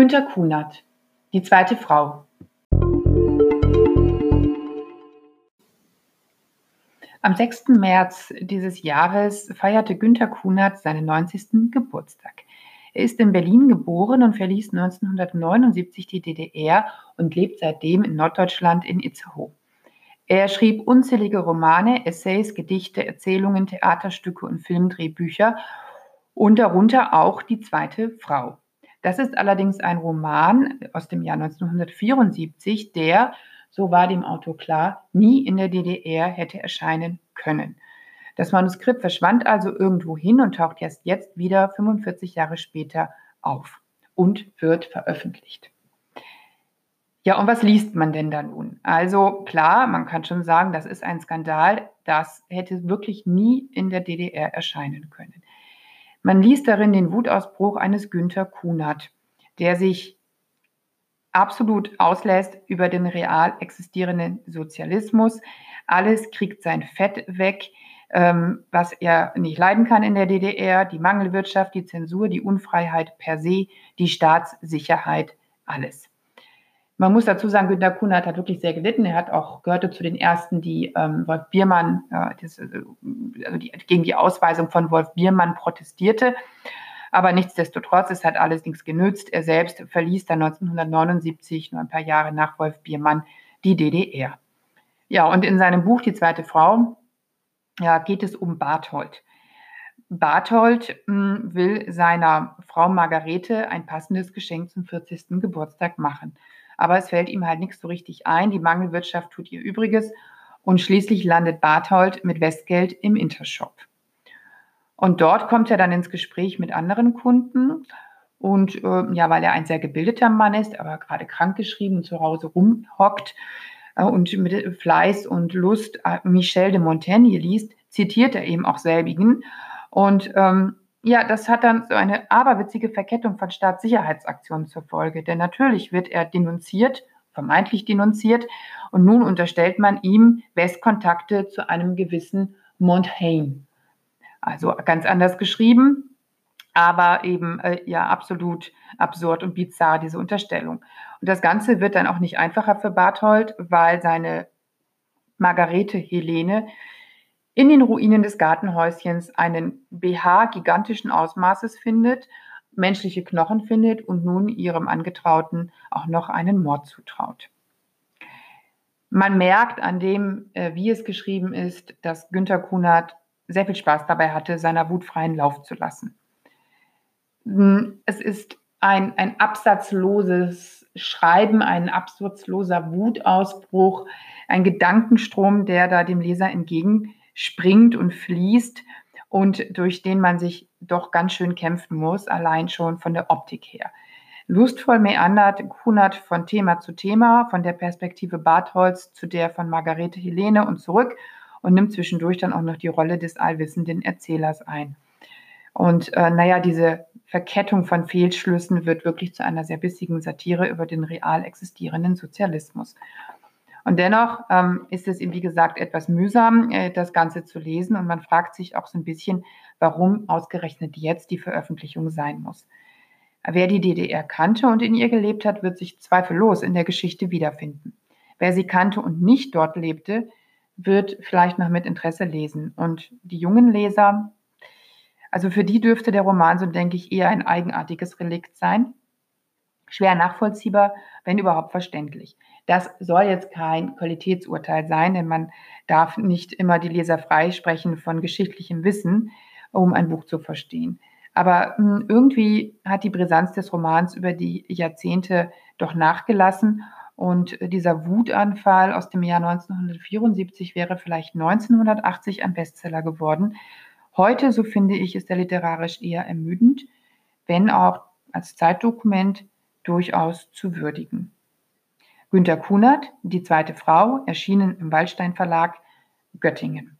Günter Kunert, die zweite Frau. Am 6. März dieses Jahres feierte Günter Kunert seinen 90. Geburtstag. Er ist in Berlin geboren und verließ 1979 die DDR und lebt seitdem in Norddeutschland in Itzehoe. Er schrieb unzählige Romane, Essays, Gedichte, Erzählungen, Theaterstücke und Filmdrehbücher und darunter auch Die zweite Frau. Das ist allerdings ein Roman aus dem Jahr 1974, der, so war dem Autor klar, nie in der DDR hätte erscheinen können. Das Manuskript verschwand also irgendwo hin und taucht erst jetzt wieder 45 Jahre später auf und wird veröffentlicht. Ja, und was liest man denn da nun? Also klar, man kann schon sagen, das ist ein Skandal, das hätte wirklich nie in der DDR erscheinen können. Man liest darin den Wutausbruch eines Günther Kunert, der sich absolut auslässt über den real existierenden Sozialismus. Alles kriegt sein Fett weg, ähm, was er nicht leiden kann in der DDR, die Mangelwirtschaft, die Zensur, die Unfreiheit per se, die Staatssicherheit, alles. Man muss dazu sagen, Günter Kunert hat wirklich sehr gelitten. Er hat auch gehörte zu den ersten, die ähm, Wolf Biermann, äh, das, also die, gegen die Ausweisung von Wolf Biermann protestierte. Aber nichtsdestotrotz, es hat allerdings genützt. Er selbst verließ dann 1979, nur ein paar Jahre nach Wolf Biermann, die DDR. Ja, und in seinem Buch Die zweite Frau ja, geht es um Barthold. Barthold mh, hm, will seiner Frau Margarete ein passendes Geschenk zum 40. Geburtstag machen aber es fällt ihm halt nichts so richtig ein. Die Mangelwirtschaft tut ihr Übriges und schließlich landet Barthold mit Westgeld im Intershop. Und dort kommt er dann ins Gespräch mit anderen Kunden. Und äh, ja, weil er ein sehr gebildeter Mann ist, aber gerade krankgeschrieben und zu Hause rumhockt äh, und mit Fleiß und Lust äh, Michel de Montaigne liest, zitiert er eben auch selbigen. Und ähm, ja, das hat dann so eine aberwitzige Verkettung von Staatssicherheitsaktionen zur Folge. Denn natürlich wird er denunziert, vermeintlich denunziert, und nun unterstellt man ihm Westkontakte zu einem gewissen Montaigne. Also ganz anders geschrieben, aber eben äh, ja absolut absurd und bizarr, diese Unterstellung. Und das Ganze wird dann auch nicht einfacher für Barthold, weil seine Margarete Helene in den Ruinen des Gartenhäuschens einen BH gigantischen Ausmaßes findet, menschliche Knochen findet und nun ihrem Angetrauten auch noch einen Mord zutraut. Man merkt an dem, äh, wie es geschrieben ist, dass Günter Kunert sehr viel Spaß dabei hatte, seiner Wut freien Lauf zu lassen. Hm, es ist ein, ein absatzloses Schreiben, ein absatzloser Wutausbruch, ein Gedankenstrom, der da dem Leser entgegen springt und fließt und durch den man sich doch ganz schön kämpfen muss, allein schon von der Optik her. Lustvoll meandert Kunert von Thema zu Thema, von der Perspektive Bartholz zu der von Margarete Helene und zurück und nimmt zwischendurch dann auch noch die Rolle des allwissenden Erzählers ein. Und äh, naja, diese Verkettung von Fehlschlüssen wird wirklich zu einer sehr bissigen Satire über den real existierenden Sozialismus. Und dennoch ähm, ist es wie gesagt, etwas mühsam, äh, das Ganze zu lesen. Und man fragt sich auch so ein bisschen, warum ausgerechnet jetzt die Veröffentlichung sein muss. Wer die DDR kannte und in ihr gelebt hat, wird sich zweifellos in der Geschichte wiederfinden. Wer sie kannte und nicht dort lebte, wird vielleicht noch mit Interesse lesen. Und die jungen Leser, also für die dürfte der Roman, so denke ich, eher ein eigenartiges Relikt sein. Schwer nachvollziehbar, wenn überhaupt verständlich. Das soll jetzt kein Qualitätsurteil sein, denn man darf nicht immer die Leser freisprechen von geschichtlichem Wissen, um ein Buch zu verstehen. Aber hm, irgendwie hat die Brisanz des Romans über die Jahrzehnte doch nachgelassen und dieser Wutanfall aus dem Jahr 1974 wäre vielleicht 1980 ein Bestseller geworden. Heute, so finde ich, ist er literarisch eher ermüdend, wenn auch als Zeitdokument durchaus zu würdigen. Günter Kunert, Die zweite Frau, erschienen im Waldstein Verlag, Göttingen.